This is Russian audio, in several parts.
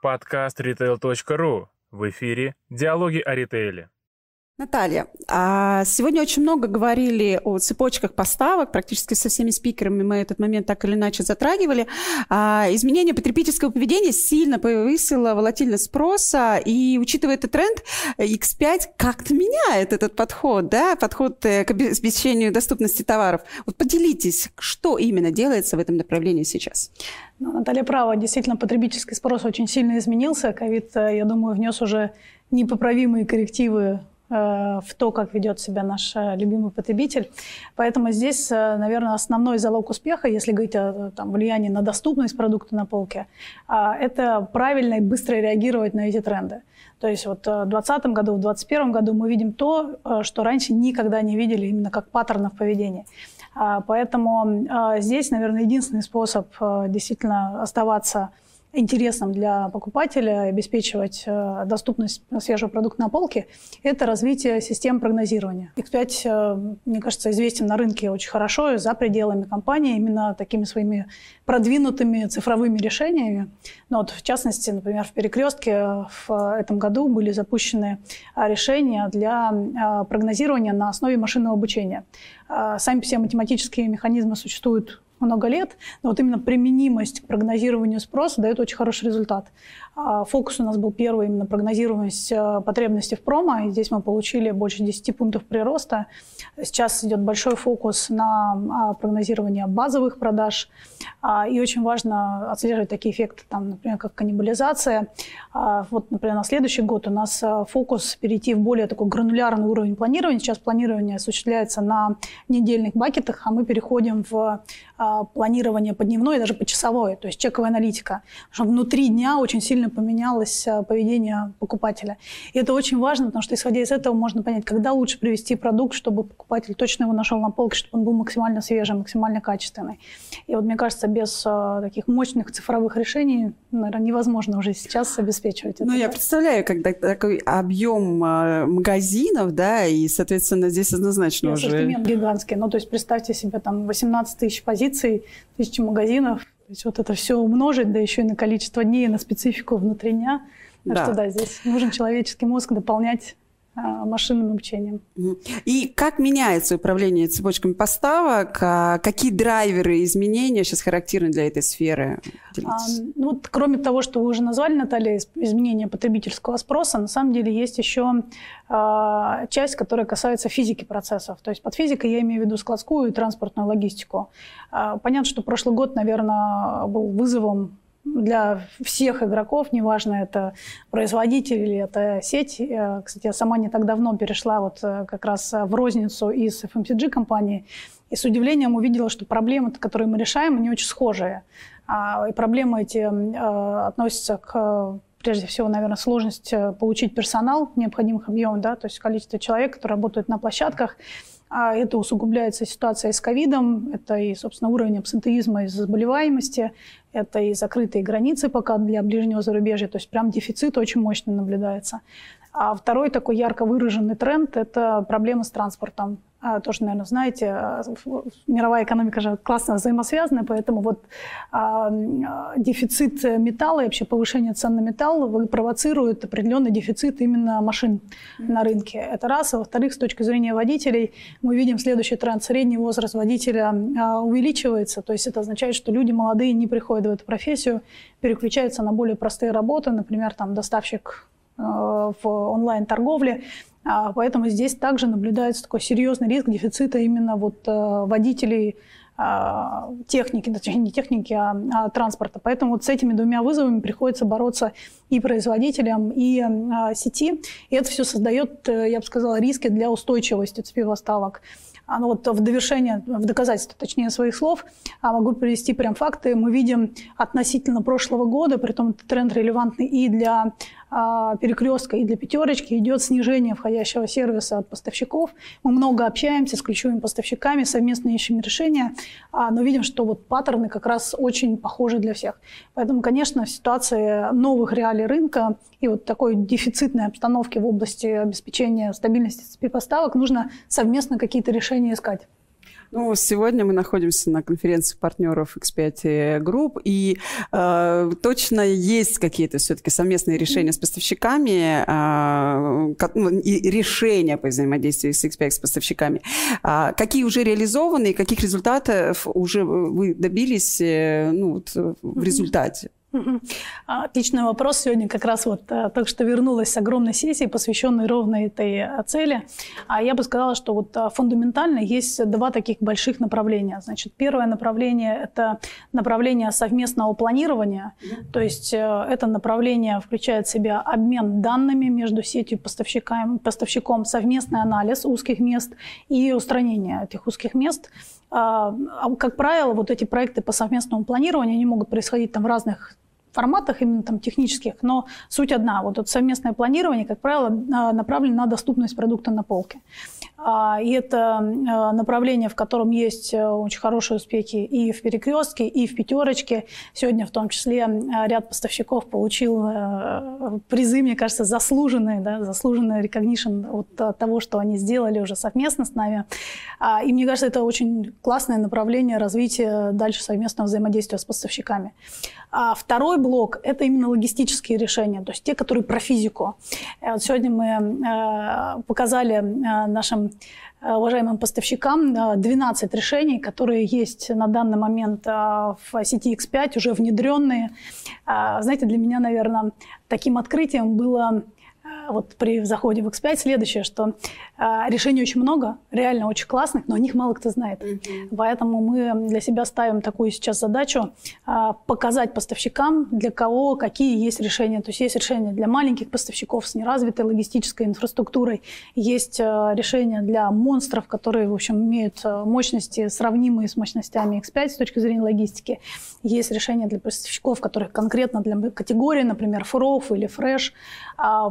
Подкаст retail.ru. В эфире «Диалоги о ритейле». Наталья, а сегодня очень много говорили о цепочках поставок, практически со всеми спикерами мы этот момент так или иначе затрагивали. А изменение потребительского поведения сильно повысило волатильность спроса, и учитывая этот тренд, X5 как-то меняет этот подход, да, подход э, к обеспечению доступности товаров. Вот поделитесь, что именно делается в этом направлении сейчас? Ну, Наталья права, действительно, потребительский спрос очень сильно изменился. Ковид, э, я думаю, внес уже непоправимые коррективы в то, как ведет себя наш э, любимый потребитель. Поэтому здесь, э, наверное, основной залог успеха, если говорить о там, влиянии на доступность продукта на полке, это правильно и быстро реагировать на эти тренды. То есть вот в 2020 году, в 2021 году мы видим то, что раньше никогда не видели именно как паттернов поведения. Поэтому здесь, наверное, единственный способ действительно оставаться интересным для покупателя, обеспечивать э, доступность свежего продукта на полке, это развитие систем прогнозирования. X5, э, мне кажется, известен на рынке очень хорошо и за пределами компании именно такими своими продвинутыми цифровыми решениями. Но вот в частности, например, в «Перекрестке» в этом году были запущены э, решения для прогнозирования на основе машинного обучения. Сами все математические механизмы существуют много лет, но вот именно применимость к прогнозированию спроса дает очень хороший результат. А, фокус у нас был первый именно прогнозируемость э, потребностей в промо, и здесь мы получили больше 10 пунктов прироста. Сейчас идет большой фокус на а, прогнозирование базовых продаж, а, и очень важно отслеживать такие эффекты, там, например, как каннибализация. Вот, например, на следующий год у нас фокус перейти в более такой гранулярный уровень планирования. Сейчас планирование осуществляется на недельных бакетах, а мы переходим в планирование по дневной даже по часовой, то есть чековая аналитика. Потому что внутри дня очень сильно поменялось э, поведение покупателя. И это очень важно, потому что исходя из этого можно понять, когда лучше привести продукт, чтобы покупатель точно его нашел на полке, чтобы он был максимально свежий, максимально качественный. И вот мне кажется, без э, таких мощных цифровых решений, наверное, невозможно уже сейчас обеспечивать это. Ну, я представляю, когда такой объем э, магазинов, да, и, соответственно, здесь однозначно и уже... Ассортимент гигантский. Ну, то есть представьте себе там 18 тысяч позиций, тысячи магазинов, то есть вот это все умножить, да еще и на количество дней, на специфику внутри дня. Да. Что да, здесь нужен человеческий мозг дополнять машинным обучением. И как меняется управление цепочками поставок? А какие драйверы изменения сейчас характерны для этой сферы? А, ну, вот, кроме того, что вы уже назвали, Наталья, изменения потребительского спроса, на самом деле есть еще а, часть, которая касается физики процессов. То есть под физикой я имею в виду складскую и транспортную логистику. А, понятно, что прошлый год, наверное, был вызовом для всех игроков, неважно, это производитель или это сеть. Кстати, я сама не так давно перешла вот э, как раз в розницу из FMCG компании, и с удивлением увидела, что проблемы, которые мы решаем, они очень схожие. А, и проблемы эти э, относятся к прежде всего, наверное, сложность э, получить персонал необходимых объемов, да, то есть количество человек, которые работают на площадках, а это усугубляется ситуация с ковидом, это и, собственно, уровень абсентеизма из заболеваемости, это и закрытые границы пока для ближнего зарубежья, то есть прям дефицит очень мощно наблюдается. А второй такой ярко выраженный тренд – это проблема с транспортом. А, тоже, наверное, знаете, а, мировая экономика же классно взаимосвязана, поэтому вот а, дефицит металла и вообще повышение цен на металл провоцирует определенный дефицит именно машин mm-hmm. на рынке. Это раз. А во-вторых, с точки зрения водителей, мы видим следующий тренд. Средний возраст водителя увеличивается, то есть это означает, что люди молодые не приходят в эту профессию, переключаются на более простые работы, например, там доставщик в онлайн-торговле, поэтому здесь также наблюдается такой серьезный риск дефицита именно вот э, водителей а, техники, точнее не техники, а, а транспорта. Поэтому вот с этими двумя вызовами приходится бороться и производителям, и а, сети. И это все создает, э, я бы сказала, риски для устойчивости цепи поставок. А, ну вот в довершение, в доказательство, точнее, своих слов, могу привести прям факты. Мы видим относительно прошлого года, при том тренд релевантный и для а, перекрестка и для пятерочки идет снижение входящего сервиса от поставщиков. Мы много общаемся с ключевыми поставщиками, совместно ищем решения, а, но видим, что вот паттерны как раз очень похожи для всех. Поэтому, конечно, в ситуации новых реалий рынка и вот такой дефицитной обстановки в области обеспечения стабильности цепи поставок нужно совместно какие-то решения искать. Ну, сегодня мы находимся на конференции партнеров X5 Group, и э, точно есть какие-то все-таки совместные решения с поставщиками, э, ну, и решения по взаимодействию с X5 с поставщиками. А какие уже реализованы, и каких результатов уже вы добились э, ну, вот, в результате? Отличный вопрос. Сегодня как раз вот а, только что вернулась с огромной сессии, посвященной ровно этой а, цели. А я бы сказала, что вот а, фундаментально есть два таких больших направления. Значит, первое направление – это направление совместного планирования. То есть э, это направление включает в себя обмен данными между сетью поставщиком, поставщиком совместный анализ узких мест и устранение этих узких мест – как правило, вот эти проекты по совместному планированию, они могут происходить там в разных форматах, именно там технических, но суть одна. Вот это совместное планирование, как правило, направлено на доступность продукта на полке. А, и это а, направление, в котором есть э, очень хорошие успехи и в перекрестке, и в пятерочке. Сегодня в том числе ряд поставщиков получил э, призы, мне кажется, заслуженные, да, заслуженный recognition от того, что они сделали уже совместно с нами. А, и мне кажется, это очень классное направление развития дальше совместного взаимодействия с поставщиками. А второй блок – это именно логистические решения, то есть те, которые про физику. Э, вот сегодня мы э, показали э, нашим уважаемым поставщикам 12 решений, которые есть на данный момент в сети X5, уже внедренные. Знаете, для меня, наверное, таким открытием было вот при заходе в X5 следующее, что а, решений очень много, реально очень классных, но о них мало кто знает. Mm-hmm. Поэтому мы для себя ставим такую сейчас задачу а, показать поставщикам, для кого какие есть решения. То есть есть решения для маленьких поставщиков с неразвитой логистической инфраструктурой, есть а, решения для монстров, которые, в общем, имеют мощности, сравнимые с мощностями X5 с точки зрения логистики. Есть решения для поставщиков, которые конкретно для категории, например, фуров или фреш. А,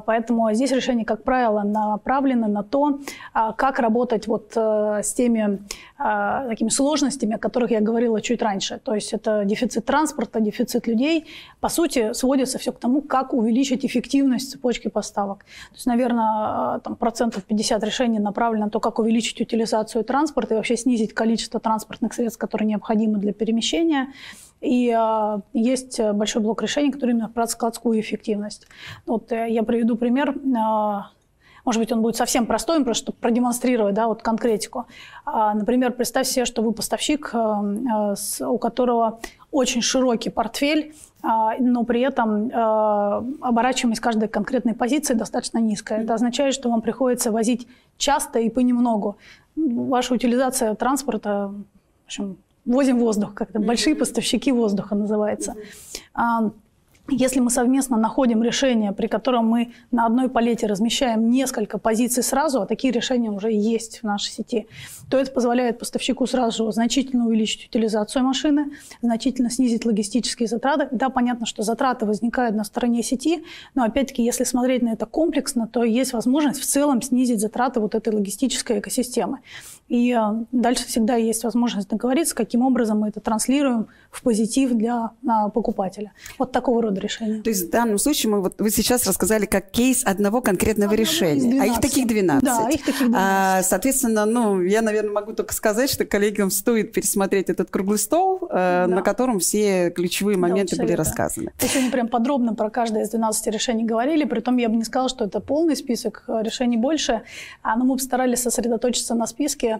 здесь решения, как правило, направлены на то, а, как работать вот э, с теми а, такими сложностями, о которых я говорила чуть раньше. То есть это дефицит транспорта, дефицит людей. По сути, сводится все к тому, как увеличить эффективность цепочки поставок. То есть, наверное, там, процентов 50 решений направлено на то, как увеличить утилизацию транспорта и вообще снизить количество транспортных средств, которые необходимы для перемещения. И э, есть большой блок решений, который именно про складскую эффективность. Вот э, я приведу пример. Э, может быть, он будет совсем простой, просто чтобы продемонстрировать да, вот конкретику. А, например, представь себе, что вы поставщик, э, э, у которого очень широкий портфель, а, но при этом э, оборачиваемость каждой конкретной позиции достаточно низкая. Это означает, что вам приходится возить часто и понемногу. Ваша утилизация транспорта, в общем, возим воздух, как-то большие поставщики воздуха называется. А, если мы совместно находим решение, при котором мы на одной палете размещаем несколько позиций сразу, а такие решения уже есть в нашей сети, то это позволяет поставщику сразу же значительно увеличить утилизацию машины, значительно снизить логистические затраты. Да, понятно, что затраты возникают на стороне сети, но опять-таки, если смотреть на это комплексно, то есть возможность в целом снизить затраты вот этой логистической экосистемы. И э, дальше всегда есть возможность договориться, каким образом мы это транслируем в позитив для покупателя. Вот такого рода решения. То есть в данном случае мы, вот, вы сейчас рассказали как кейс одного конкретного одного решения. А их таких 12. Да, их таких 12. А, соответственно, ну, я, наверное, могу только сказать, что коллегам стоит пересмотреть этот круглый стол, э, да. на котором все ключевые моменты да, были рассказаны. Мы сегодня прям подробно про каждое из 12 решений говорили, при том я бы не сказала, что это полный список, э, решений больше, а, но мы постарались сосредоточиться на списке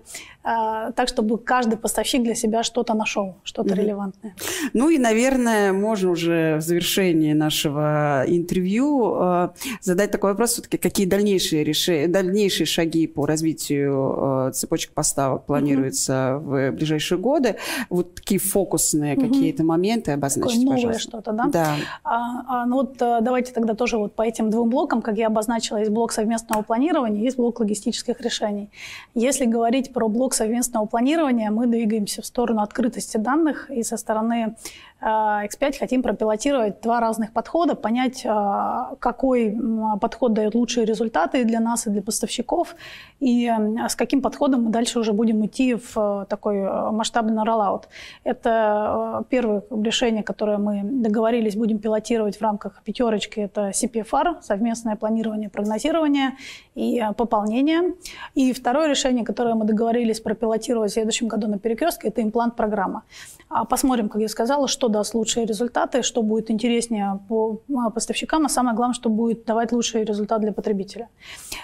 Э, так, чтобы каждый поставщик для себя что-то нашел, что-то mm-hmm. релевантное. Ну и, наверное, можно уже в завершении нашего интервью э, задать такой вопрос, все-таки какие дальнейшие, решения, дальнейшие шаги по развитию э, цепочек поставок планируются mm-hmm. в ближайшие годы. Вот такие фокусные mm-hmm. какие-то моменты обозначить, Такое новое что-то, да? Да. А, а, ну вот давайте тогда тоже вот по этим двум блокам, как я обозначила, есть блок совместного планирования, есть блок логистических решений. Если говорить говорить про блок совместного планирования, мы двигаемся в сторону открытости данных и со стороны X5 э, хотим пропилотировать два разных подхода, понять, э, какой подход дает лучшие результаты для нас и для поставщиков, и э, с каким подходом мы дальше уже будем идти в такой масштабный роллаут. Это первое решение, которое мы договорились, будем пилотировать в рамках пятерочки, это CPFR, совместное планирование, прогнозирование и пополнение. И второе решение, которое мы договорились договорились пропилотировать в следующем году на перекрестке, это имплант-программа. А посмотрим, как я сказала, что даст лучшие результаты, что будет интереснее по а, поставщикам, а самое главное, что будет давать лучший результат для потребителя.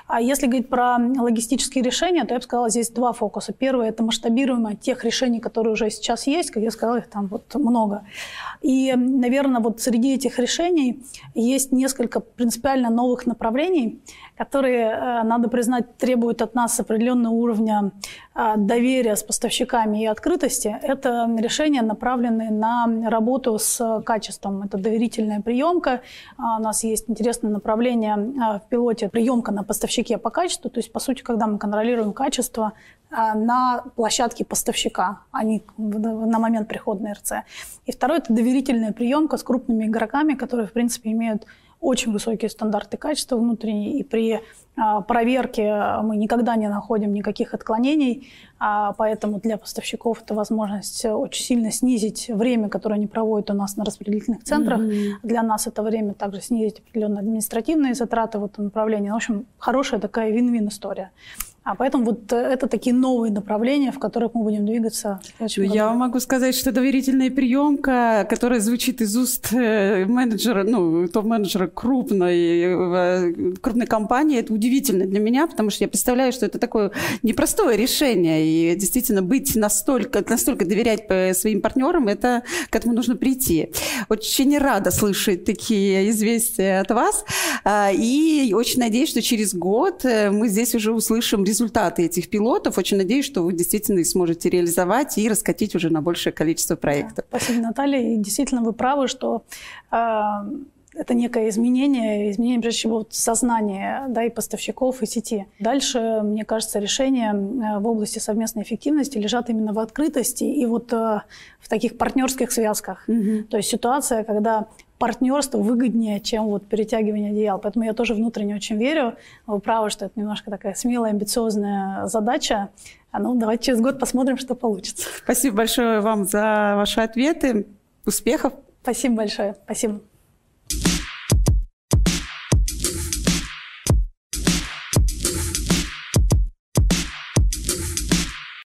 А если говорить про логистические решения, то я бы сказала, здесь два фокуса. Первый – это масштабируемое тех решений, которые уже сейчас есть, как я сказала, их там вот много. И, наверное, вот среди этих решений есть несколько принципиально новых направлений, которые, э, надо признать, требуют от нас определенного уровня э, доверия с поставщиками и открытости. Это решения, направленные на работу с качеством. Это доверительная приемка. А, у нас есть интересное направление э, в пилоте приемка на поставщике по качеству. То есть, по сути, когда мы контролируем качество на площадке поставщика, а не на момент прихода на РЦ. И второе – это доверительная приемка с крупными игроками, которые, в принципе, имеют очень высокие стандарты качества внутренние, и при а, проверке мы никогда не находим никаких отклонений, а поэтому для поставщиков это возможность очень сильно снизить время, которое они проводят у нас на распределительных центрах. Mm-hmm. Для нас это время также снизить определенные административные затраты в этом направлении. В общем, хорошая такая вин-вин история. А поэтому вот э, это такие новые направления, в которых мы будем двигаться. Я могу сказать, что доверительная приемка, которая звучит из уст э, менеджера, ну, топ-менеджера крупной, э, крупной компании, это удивительно для меня, потому что я представляю, что это такое непростое решение. И действительно быть настолько, настолько доверять своим партнерам, это к этому нужно прийти. Очень рада слышать такие известия от вас. А, и очень надеюсь, что через год мы здесь уже услышим результаты этих пилотов. Очень надеюсь, что вы действительно их сможете реализовать и раскатить уже на большее количество проектов. Да, спасибо, Наталья. И действительно вы правы, что э, это некое изменение, изменение, прежде всего, сознания да, и поставщиков, и сети. Дальше, мне кажется, решения э, в области совместной эффективности лежат именно в открытости и вот э, в таких партнерских связках. Угу. То есть ситуация, когда партнерство выгоднее, чем вот перетягивание одеял. Поэтому я тоже внутренне очень верю. Вы правы, что это немножко такая смелая, амбициозная задача. А ну, давайте через год посмотрим, что получится. Спасибо большое вам за ваши ответы. Успехов! Спасибо большое. Спасибо.